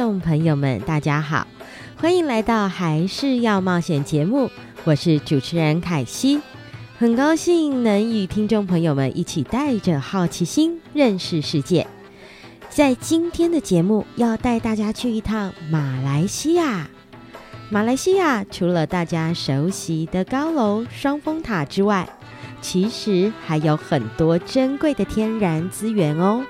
众朋友们，大家好，欢迎来到《还是要冒险》节目，我是主持人凯西，很高兴能与听众朋友们一起带着好奇心认识世界。在今天的节目，要带大家去一趟马来西亚。马来西亚除了大家熟悉的高楼双峰塔之外，其实还有很多珍贵的天然资源哦。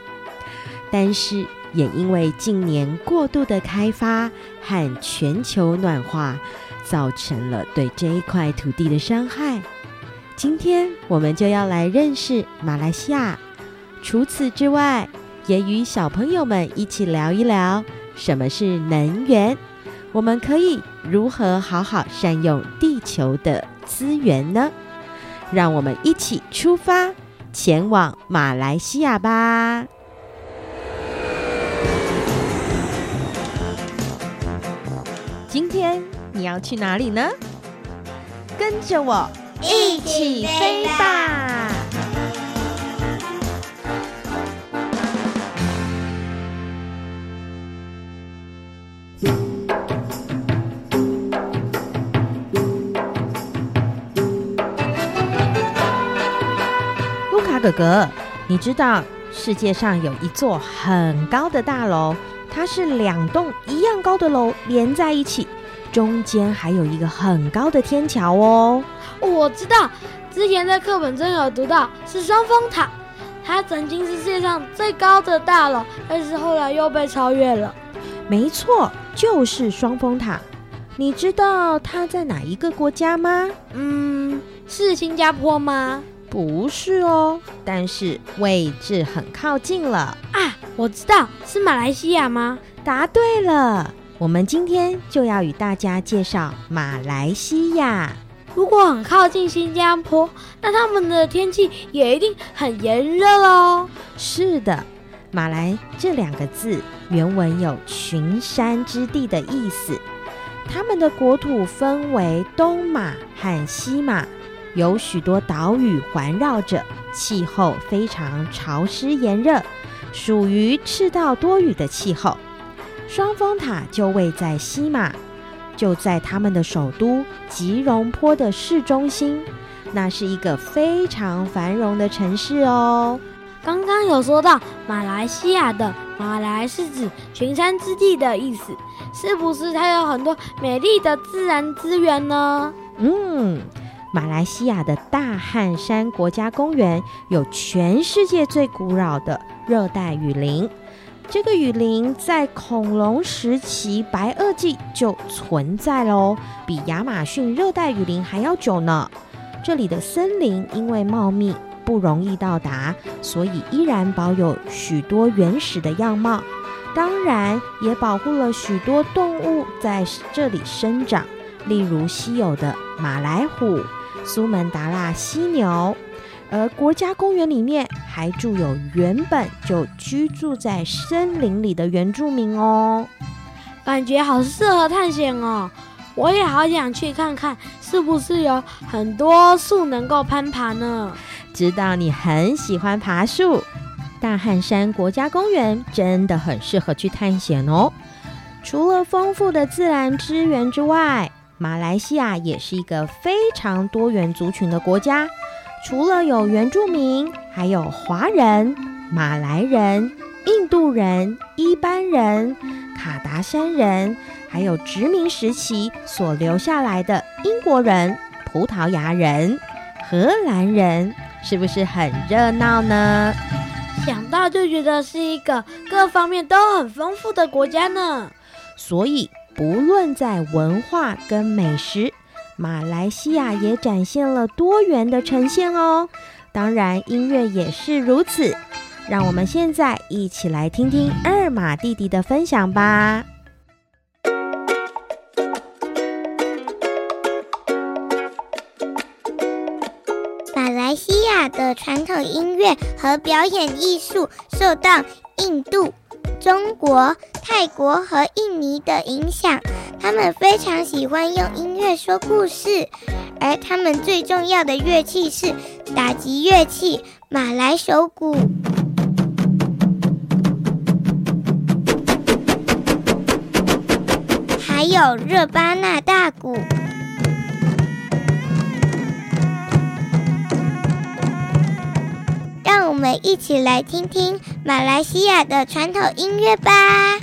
但是，也因为近年过度的开发和全球暖化，造成了对这一块土地的伤害。今天，我们就要来认识马来西亚。除此之外，也与小朋友们一起聊一聊什么是能源，我们可以如何好好善用地球的资源呢？让我们一起出发，前往马来西亚吧。今天你要去哪里呢？跟着我一起飞吧！路卡哥哥，你知道世界上有一座很高的大楼？它是两栋一样高的楼连在一起，中间还有一个很高的天桥哦。我知道，之前在课本中有读到，是双峰塔。它曾经是世界上最高的大楼，但是后来又被超越了。没错，就是双峰塔。你知道它在哪一个国家吗？嗯，是新加坡吗？不是哦，但是位置很靠近了啊！我知道是马来西亚吗？答对了，我们今天就要与大家介绍马来西亚。如果很靠近新加坡，那他们的天气也一定很炎热哦。是的，马来这两个字原文有群山之地的意思，他们的国土分为东马和西马。有许多岛屿环绕着，气候非常潮湿炎热，属于赤道多雨的气候。双峰塔就位在西马，就在他们的首都吉隆坡的市中心，那是一个非常繁荣的城市哦。刚刚有说到马来西亚的马来是指群山之地的意思，是不是它有很多美丽的自然资源呢？嗯。马来西亚的大汉山国家公园有全世界最古老的热带雨林，这个雨林在恐龙时期白垩纪就存在喽，比亚马逊热带雨林还要久呢。这里的森林因为茂密不容易到达，所以依然保有许多原始的样貌，当然也保护了许多动物在这里生长，例如稀有的马来虎。苏门答腊犀牛，而国家公园里面还住有原本就居住在森林里的原住民哦，感觉好适合探险哦！我也好想去看看是不是有很多树能够攀爬呢？知道你很喜欢爬树，大汉山国家公园真的很适合去探险哦。除了丰富的自然资源之外，马来西亚也是一个非常多元族群的国家。除了有原住民，还有华人、马来人、印度人、一般人、卡达山人，还有殖民时期所留下来的英国人、葡萄牙人、荷兰人。是不是很热闹呢？想到就觉得是一个各方面都很丰富的国家呢。所以，不论在文化跟美食，马来西亚也展现了多元的呈现哦。当然，音乐也是如此。让我们现在一起来听听二马弟弟的分享吧。马来西亚的传统音乐和表演艺术受到印度、中国、泰国和印尼的影响，他们非常喜欢用音乐说故事，而他们最重要的乐器是打击乐器马来手鼓，还有热巴纳大鼓。我们一起来听听马来西亚的传统音乐吧。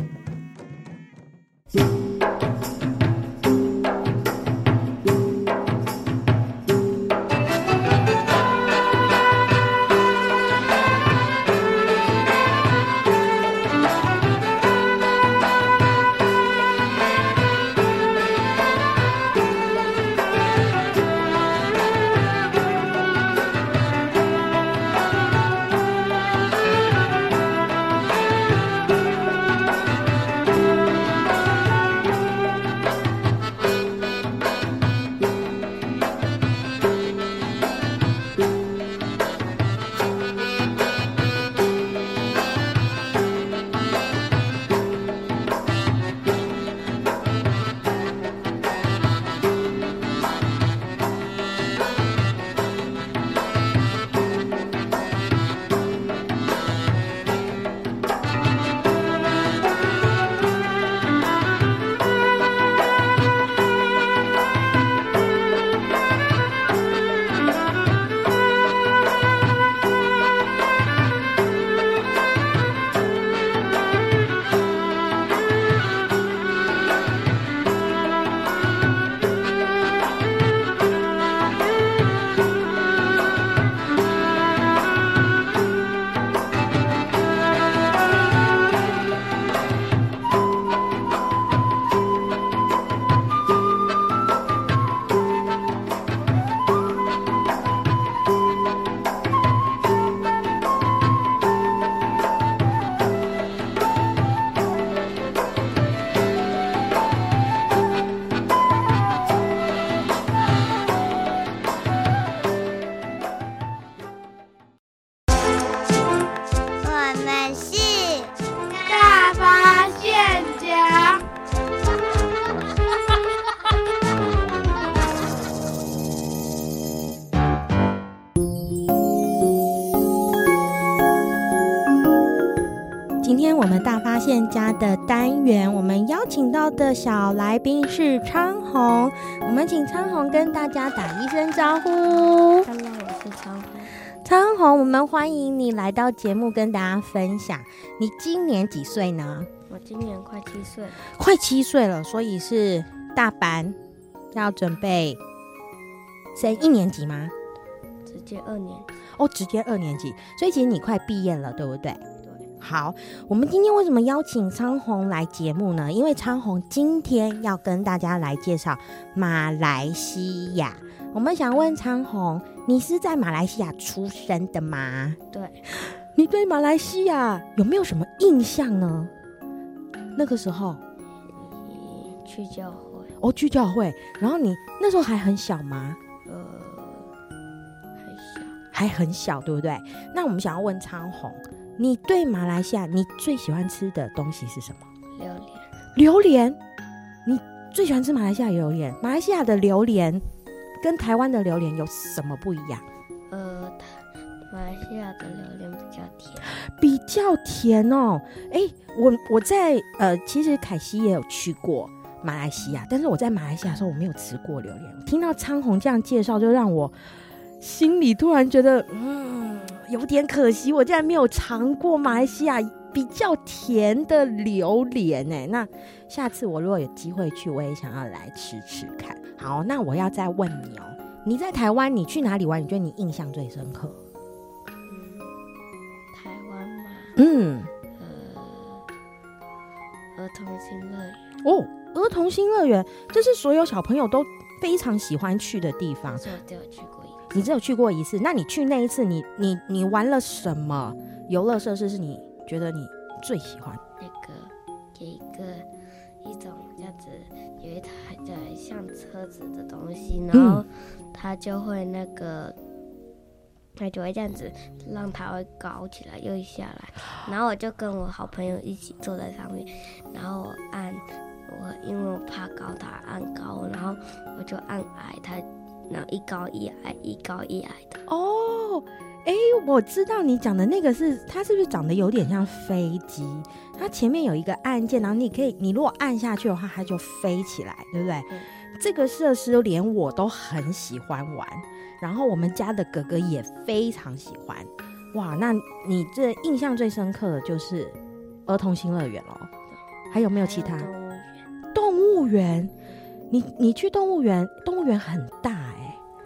家的单元，我们邀请到的小来宾是昌红，我们请昌红跟大家打一声招呼。Hello，我是昌鸿。昌红，我们欢迎你来到节目跟大家分享。你今年几岁呢？我今年快七岁，快七岁了，所以是大班，要准备升一年级吗？直接二年哦，直接二年级，所以其实你快毕业了，对不对？好，我们今天为什么邀请昌宏来节目呢？因为昌宏今天要跟大家来介绍马来西亚。我们想问昌宏，你是在马来西亚出生的吗？对。你对马来西亚有没有什么印象呢？那个时候，去教会。哦，去教会。然后你那时候还很小吗？呃，还小，还很小，对不对？那我们想要问昌鸿。你对马来西亚，你最喜欢吃的东西是什么？榴莲。榴莲，你最喜欢吃马来西亚榴莲？马来西亚的榴莲跟台湾的榴莲有什么不一样？呃，马来西亚的榴莲比较甜，比较甜哦。哎，我我在呃，其实凯西也有去过马来西亚，但是我在马来西亚的时候我没有吃过榴莲。听到昌鸿这样介绍，就让我心里突然觉得，嗯，有点可惜，我竟然没有尝过马来西亚比较甜的榴莲哎。那下次我如果有机会去，我也想要来吃吃看。好，那我要再问你哦，你在台湾，你去哪里玩？你觉得你印象最深刻？嗯，台湾吗，嗯，呃，儿童新乐园哦，儿童新乐园，这是所有小朋友都非常喜欢去的地方。我只有去过你只有去过一次，那你去那一次你，你你你玩了什么游乐设施？是你觉得你最喜欢？那个有一个一种这样子，有一台的像车子的东西，然后它就会那个，它就会这样子，让它会高起来又下来，然后我就跟我好朋友一起坐在上面，然后我按我因为我怕高，他按高，然后我就按矮，它然后一高一矮，一高一矮的。哦。哎，我知道你讲的那个是它，是不是长得有点像飞机？它前面有一个按键，然后你可以，你如果按下去的话，它就飞起来，对不对？嗯、这个设施连我都很喜欢玩，然后我们家的哥哥也非常喜欢。哇，那你这印象最深刻的就是儿童新乐园哦？还有没有其他？动物园？你你去动物园？动物园很大哎，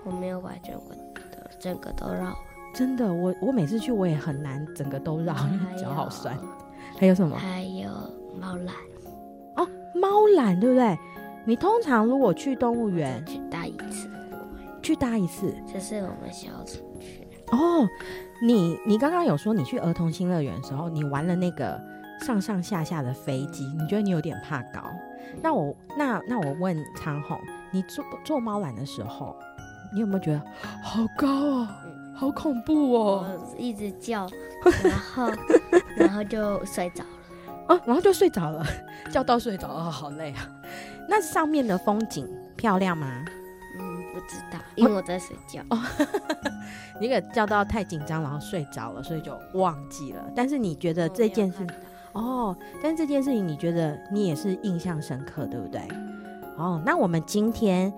我没有把整个的整个都绕。真的，我我每次去我也很难整个都绕，因为脚好酸。还有什么？还有猫缆。哦，猫缆对不对？你通常如果去动物园，去搭一次，去搭一次，这是我们小组去。哦，你你刚刚有说你去儿童新乐园的时候，你玩了那个上上下下的飞机，你觉得你有点怕高？那我那那我问昌鸿，你坐坐猫缆的时候，你有没有觉得好高哦？好恐怖哦！我一直叫，然后然后就睡着了。哦，然后就睡着了，叫到睡着了，好累啊。那上面的风景漂亮吗？嗯，不知道，因为我在睡觉。哦，你给叫到太紧张，然后睡着了，所以就忘记了。但是你觉得这件事，哦，但是这件事情你觉得你也是印象深刻，对不对？哦，那我们今天。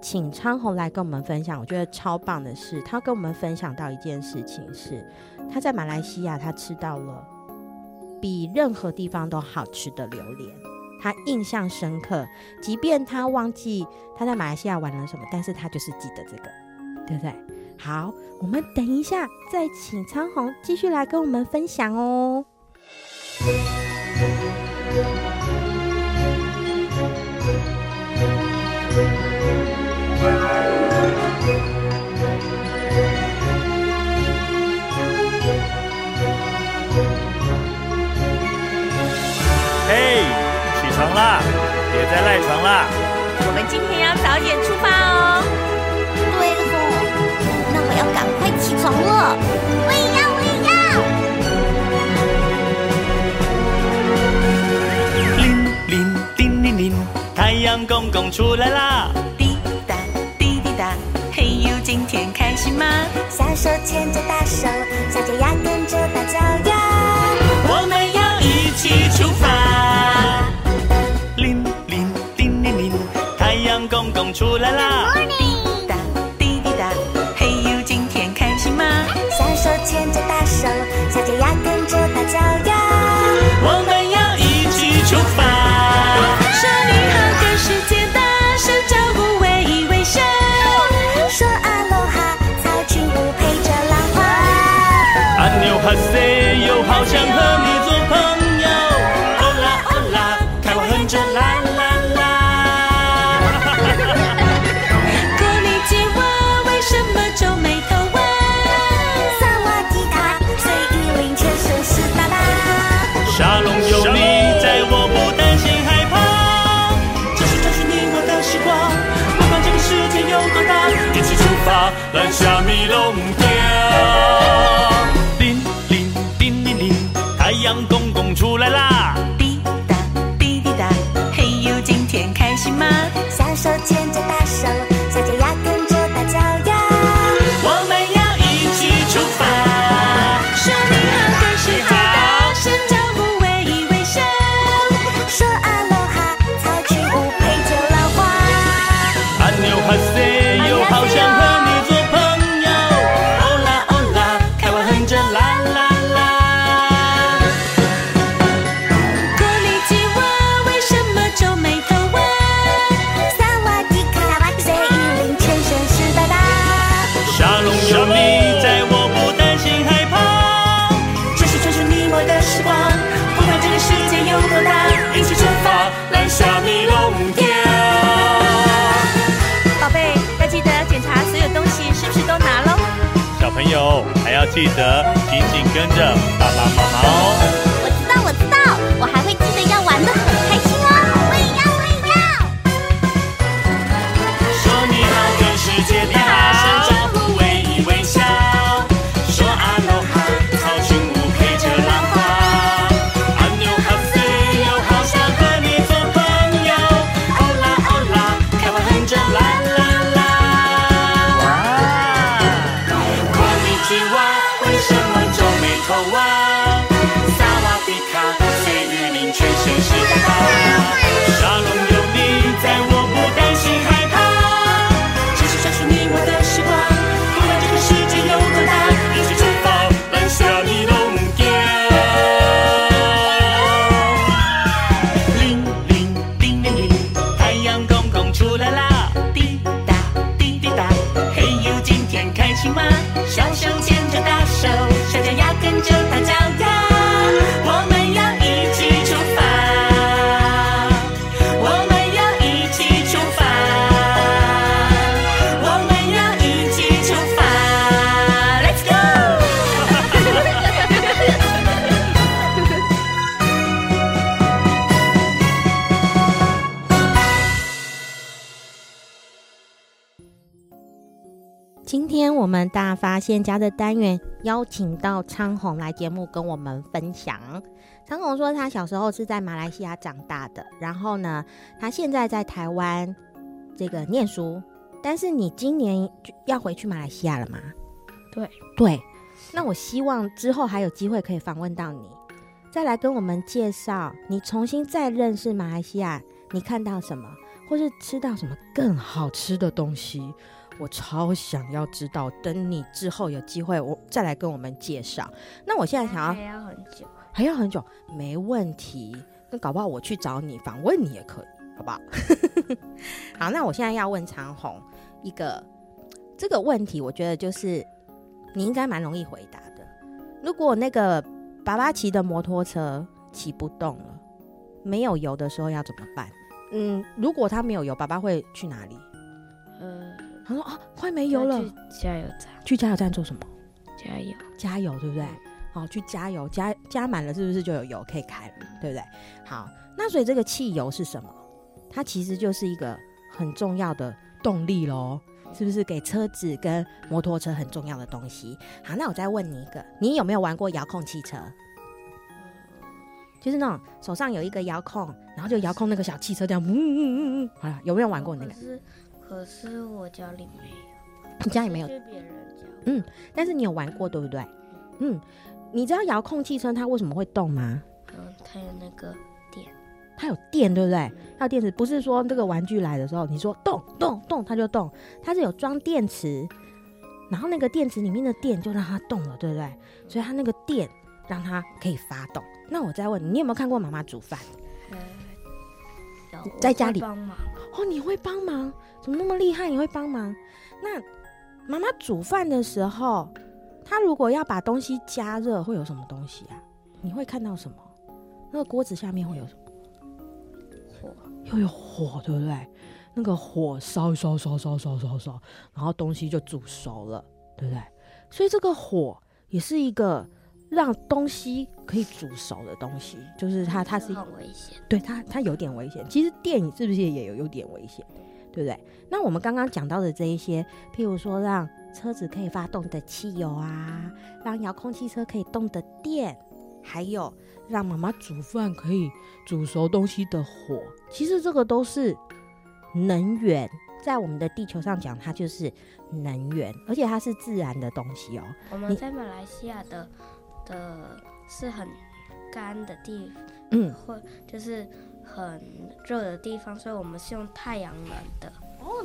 请昌红来跟我们分享，我觉得超棒的是，他跟我们分享到一件事情是，他在马来西亚他吃到了比任何地方都好吃的榴莲，他印象深刻，即便他忘记他在马来西亚玩了什么，但是他就是记得这个，对不对？好，我们等一下再请昌红继续来跟我们分享哦。嘿，起床啦！别再赖床啦！我们今天要早点出发哦。对哦，那我要赶快起床了。我也要，我也要。铃铃叮铃铃，太阳公公出来啦！手，小脚丫跟着大脚丫，我们要一起出发。铃铃叮铃铃，太阳公公出来啦！出来啦！要记得紧紧跟着爸爸妈妈哦。我知道，我知道，我还会记得要玩的很今天我们大发现家的单元邀请到昌宏来节目跟我们分享。昌宏说他小时候是在马来西亚长大的，然后呢，他现在在台湾这个念书。但是你今年就要回去马来西亚了吗？对对，那我希望之后还有机会可以访问到你，再来跟我们介绍你重新再认识马来西亚，你看到什么，或是吃到什么更好吃的东西。我超想要知道，等你之后有机会，我再来跟我们介绍。那我现在想要还要很久，还要很久，没问题。那搞不好我去找你访问你也可以，好不好？好，那我现在要问长虹一个这个问题，我觉得就是你应该蛮容易回答的。如果那个爸爸骑的摩托车骑不动了，没有油的时候要怎么办？嗯，如果他没有油，爸爸会去哪里？呃，他说啊，快没油了，去加油站，去加油站做什么？加油，加油，对不对？好，去加油，加加满了，是不是就有油可以开了？对不对？好，那所以这个汽油是什么？它其实就是一个很重要的动力喽，是不是？给车子跟摩托车很重要的东西。好，那我再问你一个，你有没有玩过遥控汽车？就是那种手上有一个遥控，然后就遥控那个小汽车这样，嗯嗯嗯嗯，好了，有没有玩过那个可？是我家里没有，你家里没有是，别人家。嗯，但是你有玩过，对不对？嗯，你知道遥控汽车它为什么会动吗？嗯，它有那个电，它有电，对不对？它有电池，不是说这个玩具来的时候，你说动动动，它就动，它是有装电池，然后那个电池里面的电就让它动了，对不对？所以它那个电让它可以发动。那我再问你，你有没有看过妈妈煮饭？呃，在家里帮忙，哦，你会帮忙？怎么那么厉害？你会帮忙？那妈妈煮饭的时候，她如果要把东西加热，会有什么东西啊？你会看到什么？那个锅子下面会有什么？火，又有火，对不对？那个火烧烧烧烧烧烧烧，然后东西就煮熟了，对不对？所以这个火也是一个让东西可以煮熟的东西，就是它它是很危险。对它，它有点危险。其实电影是不是也有有点危险，对不对？那我们刚刚讲到的这一些，譬如说让车子可以发动的汽油啊，让遥控汽车可以动的电，还有让妈妈煮饭可以煮熟东西的火，其实这个都是能源。在我们的地球上讲，它就是能源，而且它是自然的东西哦。你我们在马来西亚的的是很干的地方，嗯，或就是很热的地方，所以我们是用太阳能的。哦，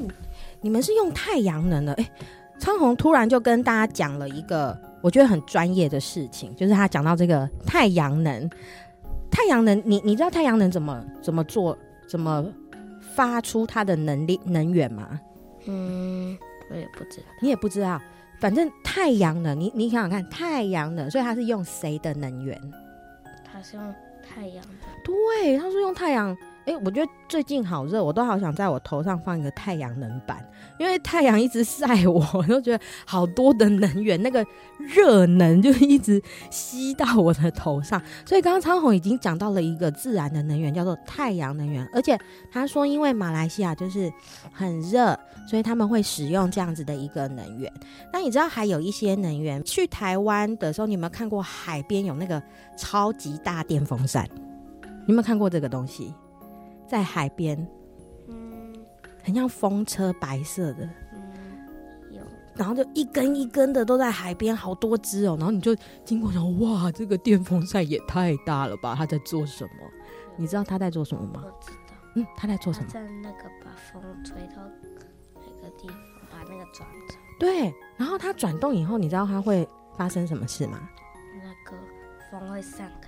你们是用太阳能的？哎，昌宏突然就跟大家讲了一个我觉得很专业的事情，就是他讲到这个太阳能。太阳能，你你知道太阳能怎么怎么做，怎么发出它的能力能源吗？嗯，我也不知道。你也不知道，反正太阳能，你你想想看，太阳能，所以它是用谁的能源？它是用太阳的。对，他是用太阳。哎，我觉得最近好热，我都好想在我头上放一个太阳能板，因为太阳一直晒我，我都觉得好多的能源，那个热能就一直吸到我的头上。所以刚刚昌宏已经讲到了一个自然的能源，叫做太阳能源。而且他说，因为马来西亚就是很热，所以他们会使用这样子的一个能源。那你知道还有一些能源？去台湾的时候，你有没有看过海边有那个超级大电风扇？你有没有看过这个东西？在海边，嗯，很像风车，白色的，嗯，有，然后就一根一根的都在海边，好多只哦。然后你就经过，然后哇，这个电风扇也太大了吧？他在做什么？你知道他在做什么吗？我知道，嗯，他在做什么？在那个把风吹到那个地方，把那个转转。对，然后它转动以后，你知道它会发生什么事吗？那个风会散开。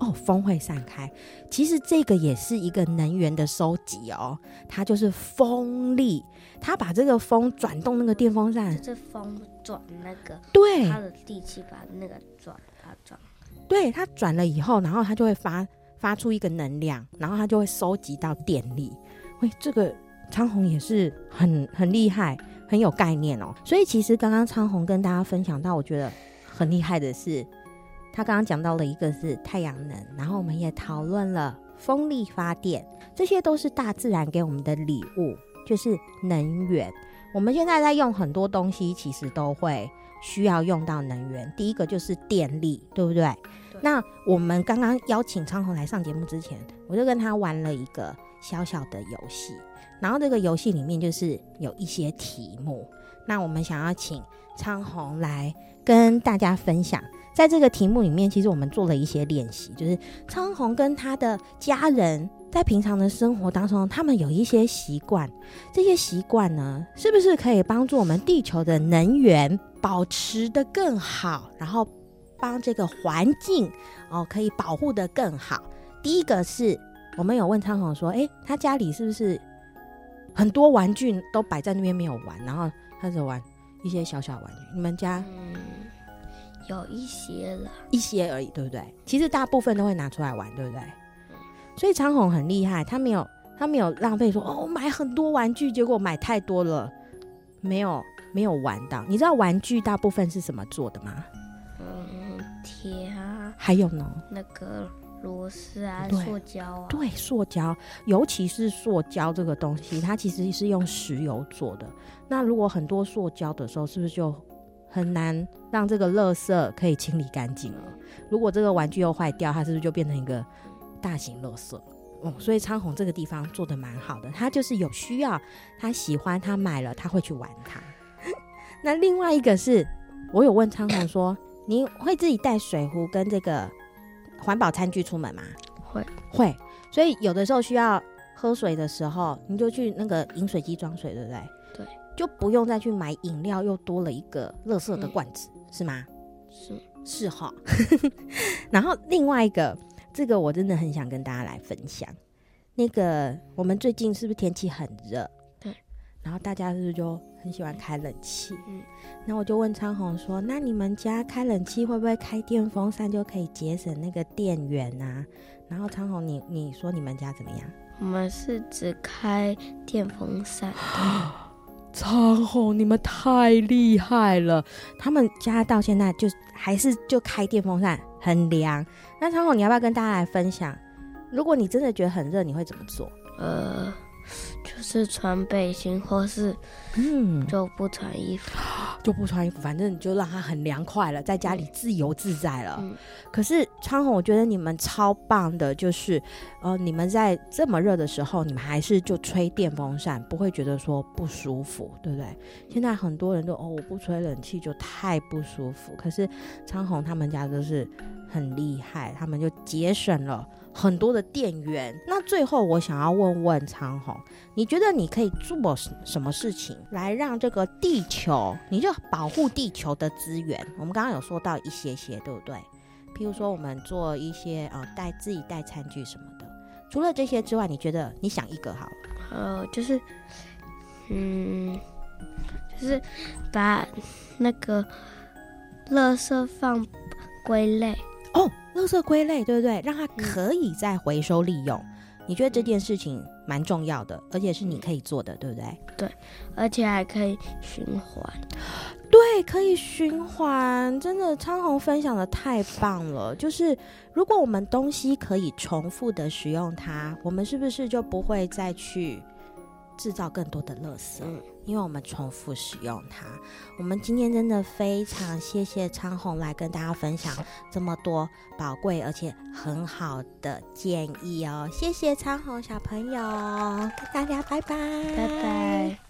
哦，风会散开。其实这个也是一个能源的收集哦，它就是风力。它把这个风转动那个电风扇，就是风转那个，对，它的力气把那个转，它转，对，它转了以后，然后它就会发发出一个能量，然后它就会收集到电力。喂，这个昌宏也是很很厉害，很有概念哦。所以其实刚刚昌宏跟大家分享到，我觉得很厉害的是。他刚刚讲到了一个是太阳能，然后我们也讨论了风力发电，这些都是大自然给我们的礼物，就是能源。我们现在在用很多东西，其实都会需要用到能源。第一个就是电力，对不对？对。那我们刚刚邀请昌宏来上节目之前，我就跟他玩了一个小小的游戏，然后这个游戏里面就是有一些题目，那我们想要请昌宏来跟大家分享。在这个题目里面，其实我们做了一些练习，就是昌宏跟他的家人在平常的生活当中，他们有一些习惯，这些习惯呢，是不是可以帮助我们地球的能源保持得更好，然后帮这个环境哦可以保护得更好？第一个是我们有问昌宏说，诶，他家里是不是很多玩具都摆在那边没有玩，然后他就玩一些小小玩具？你们家？嗯有一些了，一些而已，对不对？其实大部分都会拿出来玩，对不对？所以昌宏很厉害，他没有他没有浪费说，说哦买很多玩具，结果买太多了，没有没有玩到。你知道玩具大部分是什么做的吗？嗯，铁啊，还有呢，那个螺丝啊，塑胶啊，对，塑胶，尤其是塑胶这个东西，它其实是用石油做的。那如果很多塑胶的时候，是不是就很难让这个垃圾可以清理干净了。如果这个玩具又坏掉，它是不是就变成一个大型垃圾？哦，所以昌宏这个地方做的蛮好的，他就是有需要，他喜欢，他买了，他会去玩它。那另外一个是，我有问昌宏说，你会自己带水壶跟这个环保餐具出门吗？会会，所以有的时候需要喝水的时候，你就去那个饮水机装水，对不对？对就不用再去买饮料，又多了一个垃圾的罐子，嗯、是吗？是是哈。然后另外一个，这个我真的很想跟大家来分享。那个我们最近是不是天气很热？对。然后大家是不是就很喜欢开冷气？嗯。那我就问昌宏说：“那你们家开冷气会不会开电风扇就可以节省那个电源啊？”然后昌宏，你你说你们家怎么样？我们是只开电风扇。昌宏，你们太厉害了！他们家到现在就还是就开电风扇，很凉。那昌宏，你要不要跟大家来分享？如果你真的觉得很热，你会怎么做？呃。就是穿背心，或是嗯，就不穿衣服，就不穿衣服，反正你就让他很凉快了，在家里自由自在了。嗯、可是昌宏，我觉得你们超棒的，就是呃，你们在这么热的时候，你们还是就吹电风扇，不会觉得说不舒服，对不对？现在很多人都哦，我不吹冷气就太不舒服。可是昌宏他们家就是很厉害，他们就节省了。很多的电源，那最后我想要问问昌宏，你觉得你可以做什么事情来让这个地球，你就保护地球的资源？我们刚刚有说到一些些，对不对？譬如说我们做一些呃带自己带餐具什么的。除了这些之外，你觉得你想一个好了？呃，就是，嗯，就是把那个垃圾放归类。哦，垃圾归类，对不对？让它可以再回收利用。你觉得这件事情蛮重要的，而且是你可以做的，对不对？对，而且还可以循环。对，可以循环。真的，昌鸿分享的太棒了。就是如果我们东西可以重复的使用它，我们是不是就不会再去制造更多的垃圾？嗯因为我们重复使用它，我们今天真的非常谢谢昌红来跟大家分享这么多宝贵而且很好的建议哦，谢谢昌红小朋友，跟大家拜拜，拜拜。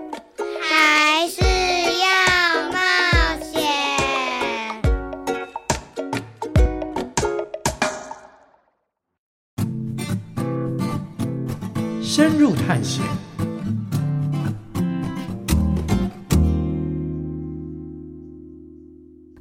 还是要冒险》。深入探险，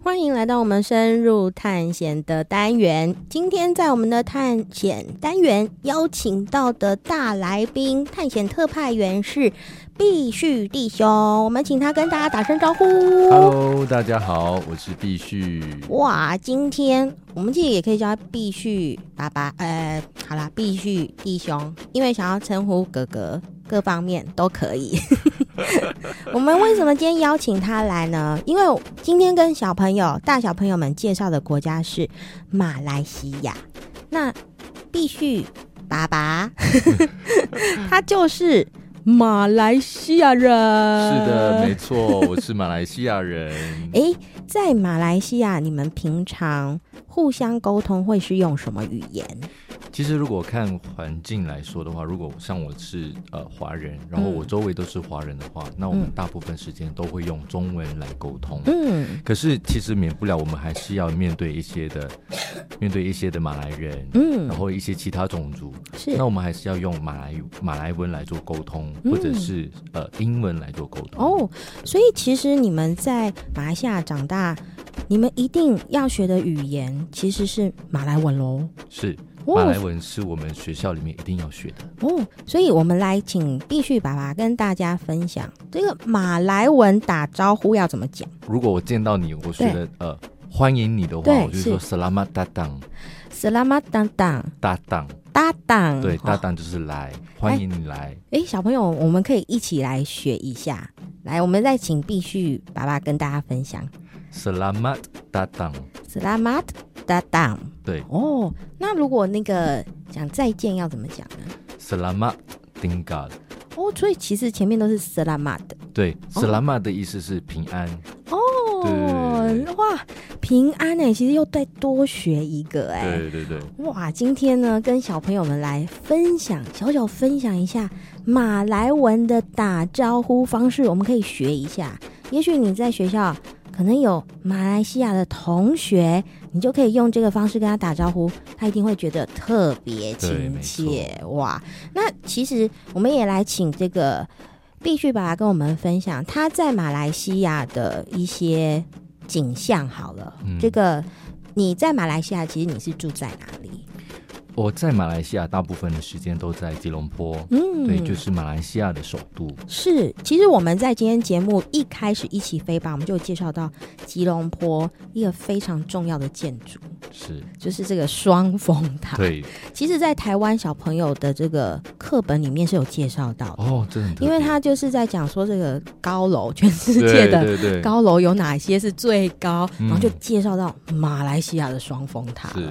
欢迎来到我们深入探险的单元。今天在我们的探险单元邀请到的大来宾，探险特派员是必旭弟兄。我们请他跟大家打声招呼。Hello，大家好，我是必旭。哇，今天我们其实也可以叫他必旭爸爸。呃，好啦，必旭弟兄，因为想要称呼哥哥，各方面都可以。我们为什么今天邀请他来呢？因为今天跟小朋友、大小朋友们介绍的国家是马来西亚。那必须爸爸，他就是马来西亚人。是的，没错，我是马来西亚人。诶，在马来西亚，你们平常互相沟通会是用什么语言？其实，如果看环境来说的话，如果像我是呃华人，然后我周围都是华人的话，嗯、那我们大部分时间都会用中文来沟通。嗯，可是其实免不了，我们还是要面对一些的，面对一些的马来人，嗯，然后一些其他种族，是，那我们还是要用马来马来文来做沟通，或者是、嗯、呃英文来做沟通。哦，所以其实你们在马来西亚长大，你们一定要学的语言其实是马来文喽。是。马来文是我们学校里面一定要学的哦，所以我们来请必须爸爸跟大家分享这个马来文打招呼要怎么讲。如果我见到你，我觉得呃欢迎你的话，我就说 Selamat datang，Selamat datang，datang，datang，对，datang 就是来，欢迎你来。哎，小朋友，我们可以一起来学一下。来，我们再请必须爸爸跟大家分享 Selamat datang，Selamat。datang 对哦，那如果那个讲再见要怎么讲呢？Selamat tinggal。哦，所以其实前面都是 Selamat 的。对，Selamat 的意思是平安。哦，对哇，平安哎，其实又再多学一个哎。对对对。哇，今天呢，跟小朋友们来分享，小小分享一下马来文的打招呼方式，我们可以学一下。也许你在学校可能有马来西亚的同学。你就可以用这个方式跟他打招呼，他一定会觉得特别亲切哇！那其实我们也来请这个必须爸爸跟我们分享他在马来西亚的一些景象。好了，嗯、这个你在马来西亚，其实你是住在哪里？我在马来西亚大部分的时间都在吉隆坡，嗯，对，就是马来西亚的首都。是，其实我们在今天节目一开始一起飞吧，我们就介绍到吉隆坡一个非常重要的建筑，是，就是这个双峰塔。对，其实，在台湾小朋友的这个课本里面是有介绍到的哦，真的，因为他就是在讲说这个高楼，全世界的高楼有哪些是最高，然后就介绍到马来西亚的双峰塔。是，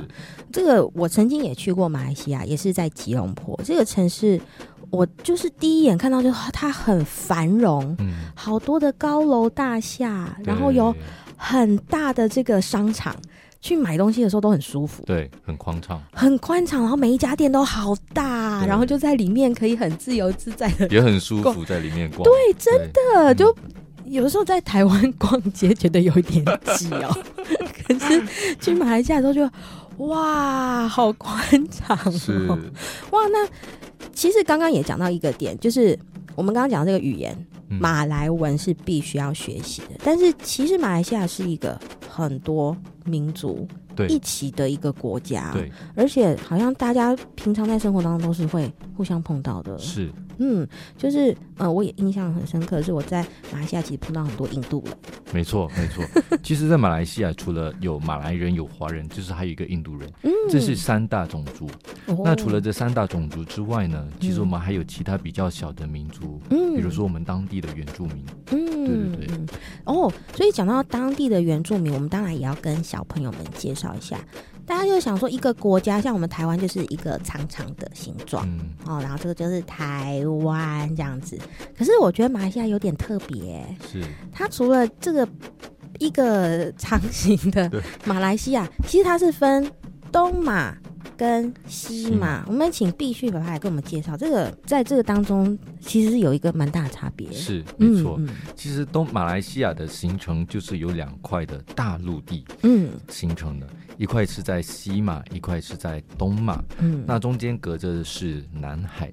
这个我曾经也去过。过马来西亚也是在吉隆坡这个城市，我就是第一眼看到就它很繁荣，嗯，好多的高楼大厦，然后有很大的这个商场，去买东西的时候都很舒服，对，很宽敞，很宽敞，然后每一家店都好大，然后就在里面可以很自由自在的，也很舒服在里面逛，对，真的就有的时候在台湾 逛街觉得有一点挤哦，可是去马来西亚的时候就。哇，好宽敞哦！哇，那其实刚刚也讲到一个点，就是我们刚刚讲的这个语言，嗯、马来文是必须要学习的。但是其实马来西亚是一个很多民族一起的一个国家，对，而且好像大家平常在生活当中都是会互相碰到的，是。嗯，就是呃，我也印象很深刻，是我在马来西亚其实碰到很多印度人。没错，没错。其实，在马来西亚除了有马来人、有华人，就是还有一个印度人。嗯，这是三大种族。哦。那除了这三大种族之外呢，其实我们还有其他比较小的民族。嗯。比如说我们当地的原住民。嗯，对对对。哦，所以讲到当地的原住民，我们当然也要跟小朋友们介绍一下。大家就想说，一个国家像我们台湾就是一个长长的形状，嗯，哦，然后这个就是台湾这样子。可是我觉得马来西亚有点特别，是它除了这个一个长形的马来西亚，其实它是分东马。跟西马，我们请必须爸爸来跟我们介绍这个，在这个当中其实是有一个蛮大的差别。是没错，其实东马来西亚的形成就是有两块的大陆地，嗯，形成的，嗯、一块是在西马，一块是在东马，嗯，那中间隔着的是南海，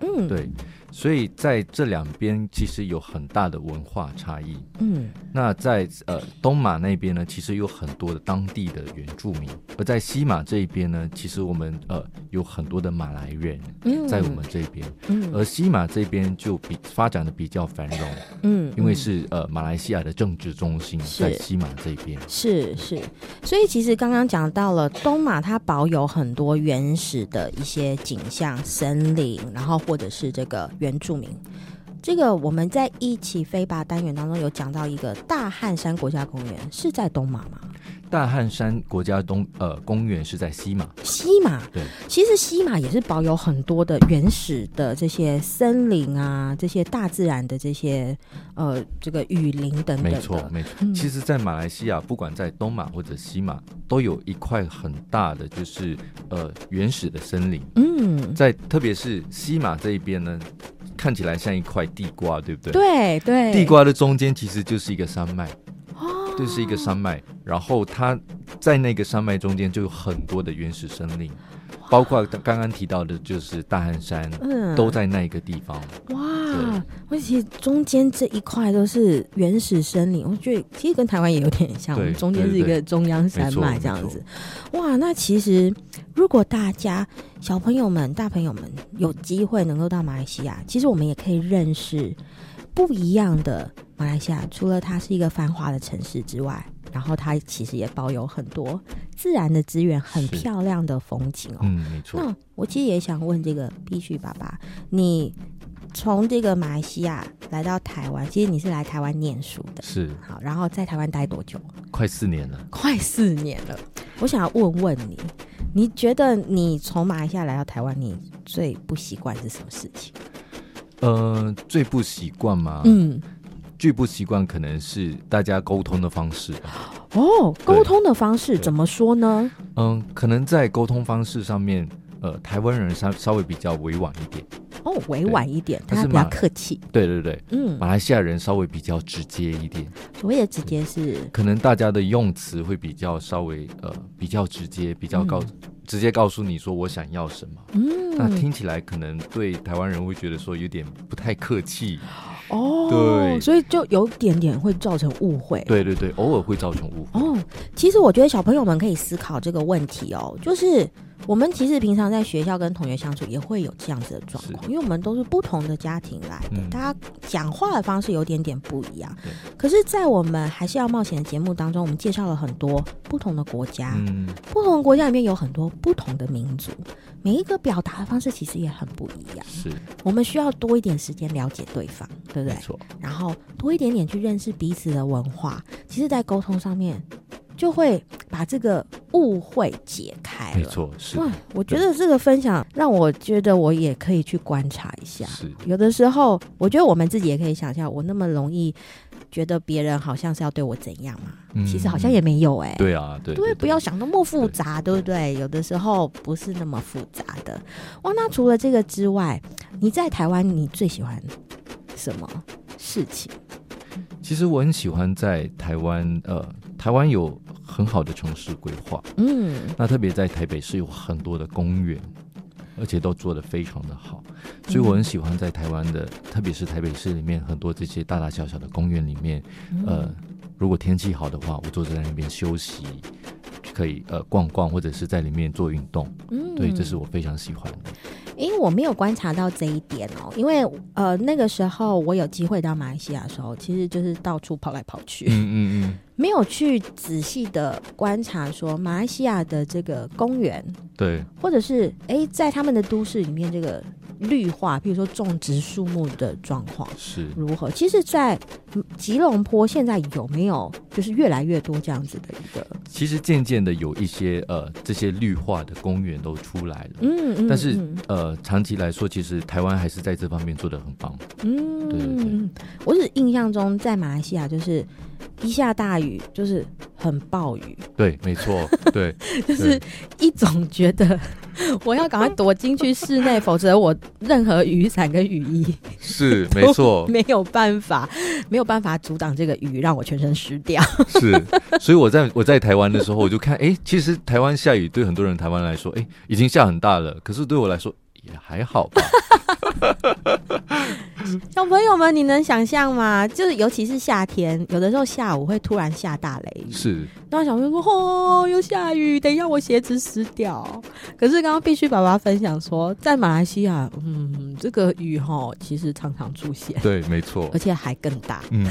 嗯，对。所以在这两边其实有很大的文化差异。嗯，那在呃东马那边呢，其实有很多的当地的原住民；而在西马这一边呢，其实我们呃有很多的马来人在我们这边。嗯，而西马这边就比发展的比较繁荣。嗯，因为是呃马来西亚的政治中心在西马这边。是是，所以其实刚刚讲到了东马，它保有很多原始的一些景象、森林，然后或者是这个。原原住民，这个我们在一起飞吧单元当中有讲到一个大汉山国家公园是在东马吗？大汉山国家东呃公园是在西马。西马对，其实西马也是保有很多的原始的这些森林啊，这些大自然的这些呃这个雨林等等。没错没错，嗯、其实，在马来西亚，不管在东马或者西马，都有一块很大的就是呃原始的森林。嗯，在特别是西马这一边呢，看起来像一块地瓜，对不对？对对，地瓜的中间其实就是一个山脉。这是一个山脉，然后它在那个山脉中间就有很多的原始森林，包括刚刚提到的，就是大汉山，嗯，都在那一个地方。哇，而且中间这一块都是原始森林，我觉得其实跟台湾也有点像，我们中间是一个中央山脉这样子。哇，那其实如果大家小朋友们、大朋友们有机会能够到马来西亚，其实我们也可以认识不一样的。马来西亚除了它是一个繁华的城市之外，然后它其实也保有很多自然的资源，很漂亮的风景哦。嗯，没错。那我其实也想问这个必须爸爸，你从这个马来西亚来到台湾，其实你是来台湾念书的，是。好，然后在台湾待多久？快四年了。快四年了。我想要问问你，你觉得你从马来西亚来到台湾，你最不习惯是什么事情？呃，最不习惯吗？嗯。最不习惯可能是大家沟通的方式哦，沟通的方式怎么说呢？嗯，可能在沟通方式上面，呃，台湾人稍稍微比较委婉一点哦，委婉一点，他比较客气。对对对，嗯，马来西亚人稍微比较直接一点。所谓的直接是，可能大家的用词会比较稍微呃比较直接，比较告、嗯、直接告诉你说我想要什么。嗯，那听起来可能对台湾人会觉得说有点不太客气。哦，对，所以就有点点会造成误会。对对对，偶尔会造成误会。哦，其实我觉得小朋友们可以思考这个问题哦，就是我们其实平常在学校跟同学相处也会有这样子的状况，因为我们都是不同的家庭来的，嗯、大家讲话的方式有点点不一样。可是，在我们还是要冒险的节目当中，我们介绍了很多不同的国家，嗯、不同的国家里面有很多不同的民族。每一个表达的方式其实也很不一样，是我们需要多一点时间了解对方，对不对？然后多一点点去认识彼此的文化，其实，在沟通上面就会把这个误会解开了。没错，是。哇，我觉得这个分享让我觉得我也可以去观察一下。是。有的时候，我觉得我们自己也可以想象，我那么容易。觉得别人好像是要对我怎样嘛？嗯、其实好像也没有哎、欸。对啊，对，对，不要想那么复杂，对，对不对？有的时候不是那么复杂的。哇，那除了这个之外，你在台湾你最喜欢什么事情？其实我很喜欢在台湾，呃，台湾有很好的城市规划。嗯，那特别在台北市有很多的公园。而且都做得非常的好，所以我很喜欢在台湾的，嗯、特别是台北市里面很多这些大大小小的公园里面，嗯、呃，如果天气好的话，我坐在那边休息，可以呃逛逛，或者是在里面做运动。嗯，对，这是我非常喜欢的。因为我没有观察到这一点哦，因为呃那个时候我有机会到马来西亚的时候，其实就是到处跑来跑去。嗯嗯嗯。没有去仔细的观察，说马来西亚的这个公园，对，或者是哎，在他们的都市里面，这个绿化，譬如说种植树木的状况是如何？其实，在吉隆坡现在有没有就是越来越多这样子的一个？其实渐渐的有一些呃这些绿化的公园都出来了，嗯嗯，但是嗯呃长期来说，其实台湾还是在这方面做的很棒。嗯，对对对，我是印象中在马来西亚就是一下大雨就是很暴雨，对，没错，对，就是一种觉得我要赶快躲进去室内，否则我任何雨伞跟雨衣是没错，没有办法，没有办法阻挡这个雨让我全身湿掉。是，所以我在我在台湾的时候，我就看，哎、欸，其实台湾下雨对很多人台湾来说，哎、欸，已经下很大了，可是对我来说也还好吧。小朋友们，你能想象吗？就是尤其是夏天，有的时候下午会突然下大雷雨。是，然后小朋友说：“哦，又下雨，等一下我鞋子湿掉。”可是刚刚必须爸爸分享说，在马来西亚，嗯，这个雨哈其实常常出现。对，没错，而且还更大。嗯，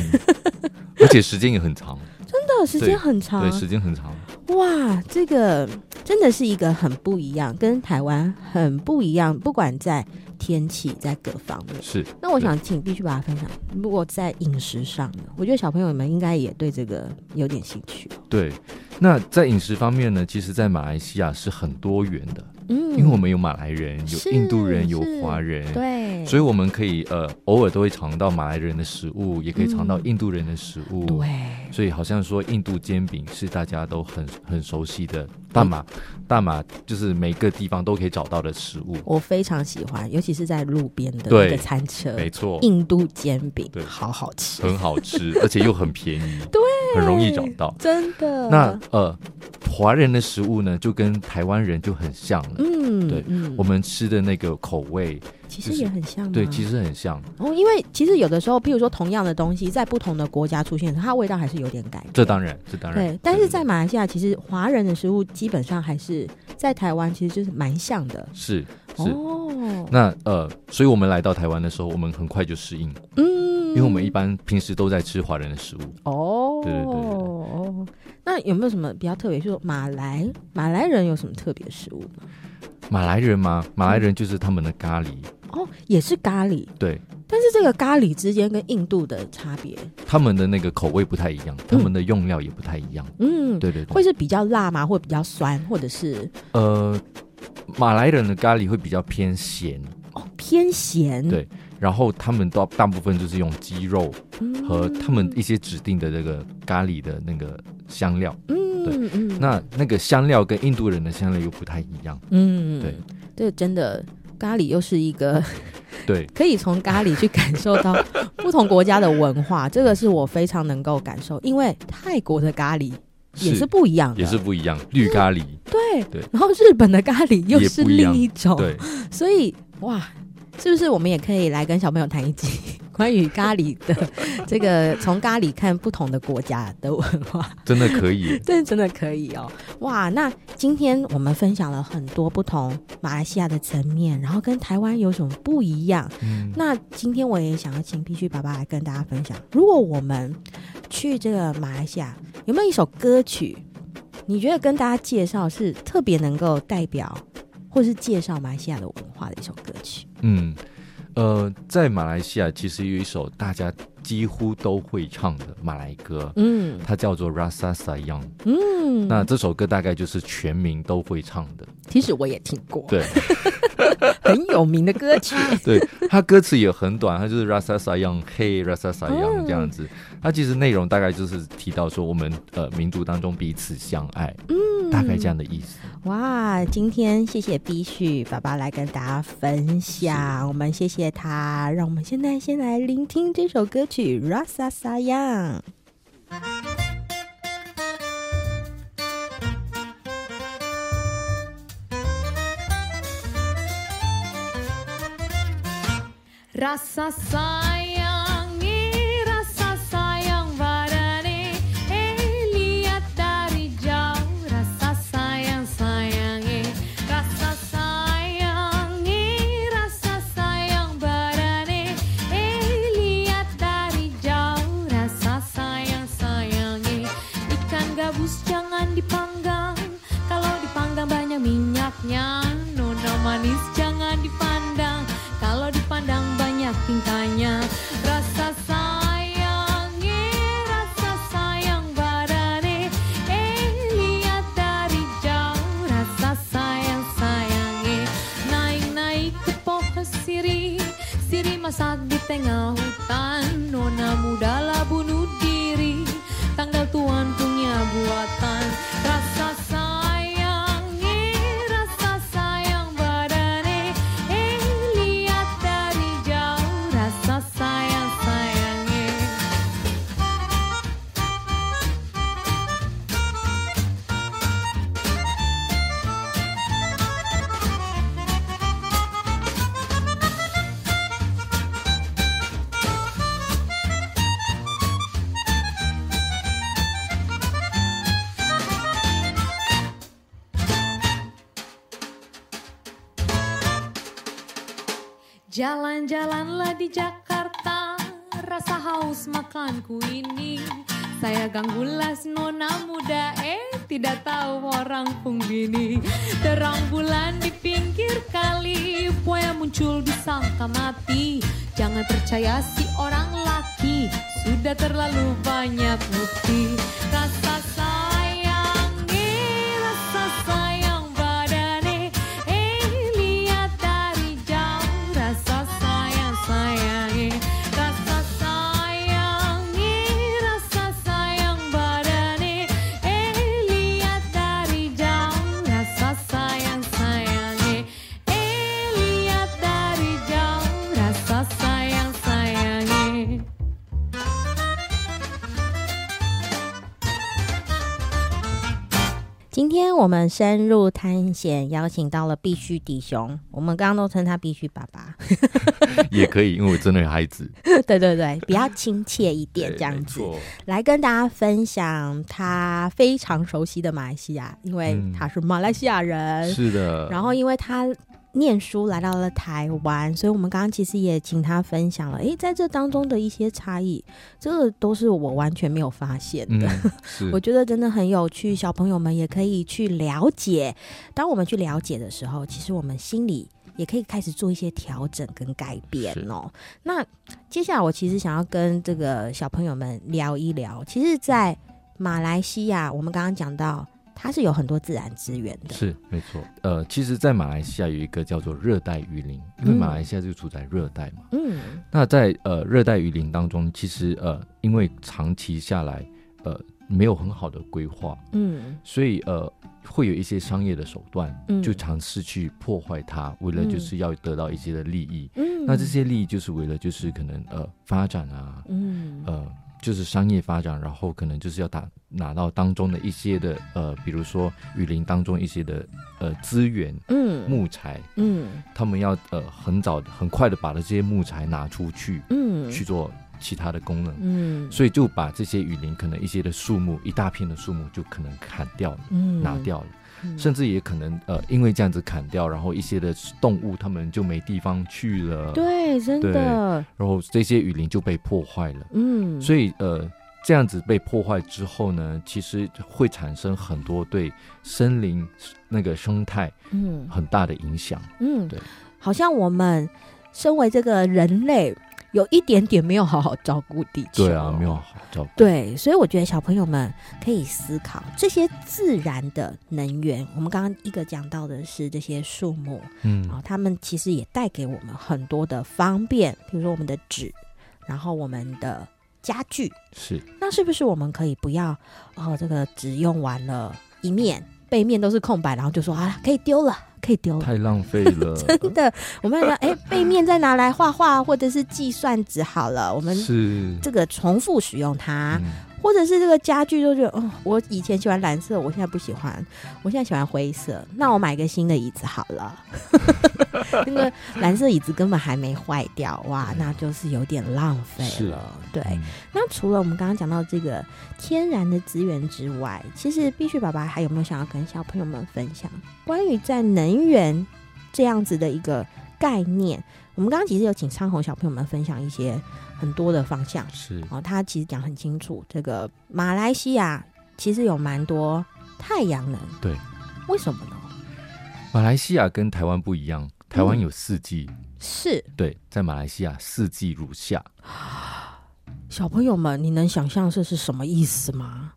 而且时间也很长。真的时间很长，对，时间很长。哇，这个真的是一个很不一样，跟台湾很不一样，不管在天气，在各方面。是。那我想请必须把它分享。如果在饮食上呢，我觉得小朋友们应该也对这个有点兴趣。对。那在饮食方面呢，其实，在马来西亚是很多元的。嗯，因为我们有马来人，有印度人，有华人，对，所以我们可以呃偶尔都会尝到马来人的食物，也可以尝到印度人的食物。对、嗯，所以好像说印度煎饼是大家都很很熟悉的大马，大马就是每个地方都可以找到的食物。我非常喜欢，尤其是在路边的那个餐车，没错，印度煎饼，对，好好吃，很好吃，而且又很便宜，对，很容易找到，真的。那呃，华人的食物呢，就跟台湾人就很像了。嗯，对，嗯，我们吃的那个口味其实也很像，就是，对，其实很像。哦，因为其实有的时候，譬如说同样的东西，在不同的国家出现，它味道还是有点改变。这当然，这当然。对，但是在马来西亚，其实华人的食物基本上还是在台湾，其实就是蛮像的。是是。哦。那呃，所以我们来到台湾的时候，我们很快就适应。嗯。因为我们一般平时都在吃华人的食物。哦。对对对，对。哦。那有没有什么比较特别？就是马来马来人有什么特别的食物吗？马来人吗？马来人就是他们的咖喱。哦，也是咖喱。对。但是这个咖喱之间跟印度的差别，他们的那个口味不太一样，他们的用料也不太一样。嗯，对对对。会是比较辣吗？或比较酸，或者是？呃，马来人的咖喱会比较偏咸。哦，偏咸。对。然后他们都大部分就是用鸡肉和他们一些指定的这个咖喱的那个香料。嗯，对。嗯，那那个香料跟印度人的香料又不太一样。嗯，对。这真的咖喱又是一个，对，可以从咖喱去感受到不同国家的文化。这个是我非常能够感受，因为泰国的咖喱也是不一样的，也是不一样，绿咖喱。对对。然后日本的咖喱又是另一种，对。所以哇。是不是我们也可以来跟小朋友谈一集关于咖喱的这个，从咖喱看不同的国家的文化？真的可以，真的真的可以哦！哇，那今天我们分享了很多不同马来西亚的层面，然后跟台湾有什么不一样？嗯，那今天我也想要请必须爸爸来跟大家分享，如果我们去这个马来西亚，有没有一首歌曲，你觉得跟大家介绍是特别能够代表？或是介绍马来西亚的文化的一首歌曲。嗯，呃，在马来西亚其实有一首大家几乎都会唱的马来歌，嗯，它叫做《Rasa Sayang》。嗯，那这首歌大概就是全民都会唱的。其实我也听过，对，很有名的歌曲。对，它歌词也很短，它就是 Rasa Sayang，嘿，Rasa Sayang 这样子。它其实内容大概就是提到说我们呃民族当中彼此相爱，嗯，大概这样的意思。哇，今天谢谢必须爸爸来跟大家分享，我们谢谢他，让我们现在先来聆听这首歌曲 Rasa Sayang。Rasa Say makanku ini. Saya ganggulas nona muda Eh tidak tahu orang punggini Terang bulan di pinggir kali Buaya muncul disangka mati. Jangan percaya si orang laki Sudah terlalu banyak 我们深入探险，邀请到了必须弟兄，我们刚刚都称他必须爸爸，也可以，因为我真的有孩子。对对对，比较亲切一点，这样子来跟大家分享他非常熟悉的马来西亚，因为他是马来西亚人，嗯、是的。然后因为他。念书来到了台湾，所以我们刚刚其实也请他分享了，诶，在这当中的一些差异，这个都是我完全没有发现的。嗯、我觉得真的很有趣，小朋友们也可以去了解。当我们去了解的时候，其实我们心里也可以开始做一些调整跟改变哦。那接下来我其实想要跟这个小朋友们聊一聊，其实，在马来西亚，我们刚刚讲到。它是有很多自然资源的，是没错。呃，其实，在马来西亚有一个叫做热带雨林，因为马来西亚就处在热带嘛。嗯，那在呃热带雨林当中，其实呃因为长期下来呃没有很好的规划，嗯，所以呃会有一些商业的手段，嗯，就尝试去破坏它，为了就是要得到一些的利益。嗯，那这些利益就是为了就是可能呃发展啊，嗯，呃。就是商业发展，然后可能就是要打拿到当中的一些的呃，比如说雨林当中一些的呃资源，嗯，木材，嗯，他们要呃很早很快的把这些木材拿出去，嗯，去做其他的功能，嗯，所以就把这些雨林可能一些的树木，一大片的树木就可能砍掉了，嗯，拿掉了。甚至也可能呃，因为这样子砍掉，然后一些的动物它们就没地方去了。对，真的。然后这些雨林就被破坏了。嗯。所以呃，这样子被破坏之后呢，其实会产生很多对森林那个生态嗯很大的影响。嗯，对。好像我们身为这个人类。有一点点没有好好照顾地球，对啊，没有好好照顾。对，所以我觉得小朋友们可以思考这些自然的能源。我们刚刚一个讲到的是这些树木，嗯，然后，他们其实也带给我们很多的方便，比如说我们的纸，然后我们的家具，是。那是不是我们可以不要哦？这个纸用完了，一面背面都是空白，然后就说啊，可以丢了。可以丢，太浪费了。真的，我们要说，哎、欸，背面再拿来画画，或者是计算纸好了。我们是这个重复使用它。或者是这个家具，就觉得哦，我以前喜欢蓝色，我现在不喜欢，我现在喜欢灰色。那我买个新的椅子好了。那个蓝色椅子根本还没坏掉，哇，那就是有点浪费了。对，嗯、那除了我们刚刚讲到这个天然的资源之外，其实必须爸爸还有没有想要跟小朋友们分享关于在能源这样子的一个概念？我们刚刚其实有请昌红小朋友们分享一些。很多的方向。是。哦，他其实讲很清楚，这个马来西亚其实有蛮多太阳能，对，为什么呢？马来西亚跟台湾不一样，台湾有四季，嗯、是。对，在马来西亚四季如夏。小朋友们，你能想象这是什么意思吗？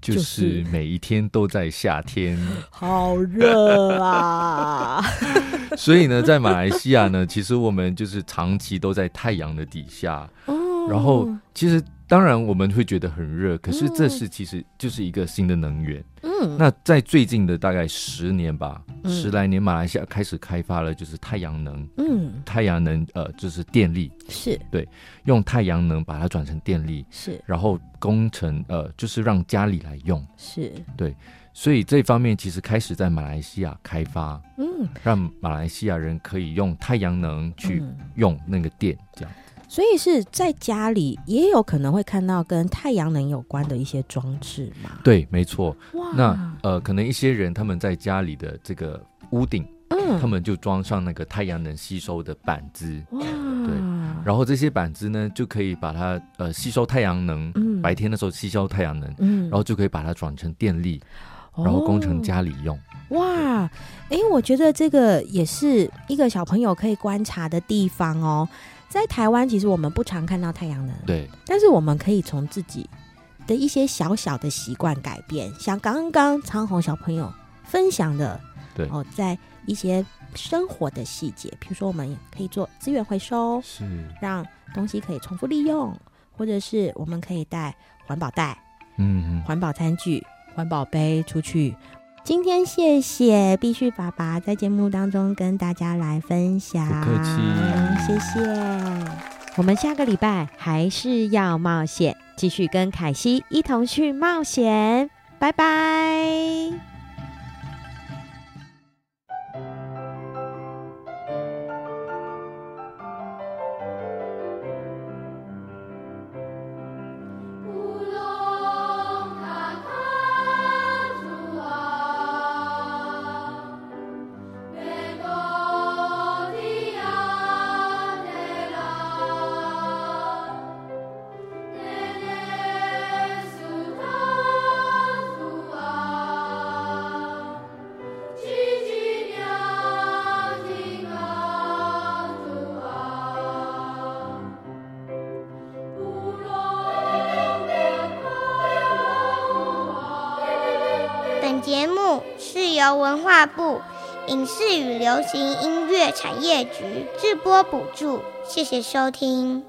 就是每一天都在夏天，好热啊！所以呢，在马来西亚呢，其实我们就是长期都在太阳的底下，然后其实。当然我们会觉得很热，可是这是其实就是一个新的能源。嗯，那在最近的大概十年吧，嗯、十来年，马来西亚开始开发了就是太阳能。嗯，太阳能呃就是电力，是。对，用太阳能把它转成电力，是，然后工程呃就是让家里来用，是。对，所以这方面其实开始在马来西亚开发，嗯，让马来西亚人可以用太阳能去用那个电，这样。所以是在家里也有可能会看到跟太阳能有关的一些装置嘛？对，没错。哇，那呃，可能一些人他们在家里的这个屋顶嗯，他们就装上那个太阳能吸收的板子，哇，对，然后这些板子呢，就可以把它呃吸收太阳能，嗯，白天的时候吸收太阳能，嗯，然后就可以把它转成电力，然后供成家里用。哇，哎，我觉得这个也是一个小朋友可以观察的地方哦。在台湾，其实我们不常看到太阳能，对，但是我们可以从自己的一些小小的习惯改变，像刚刚昌宏小朋友分享的，对。哦，在一些生活的细节，比如说我们可以做资源回收，是。让东西可以重复利用，或者是我们可以带环保袋，嗯，环保餐具、环保杯出去。今天谢谢必须爸爸在节目当中跟大家来分享，不客气，谢谢。我们下个礼拜还是要冒险，继续跟凯西一同去冒险，拜拜。化部影视与流行音乐产业局直播补助，谢谢收听。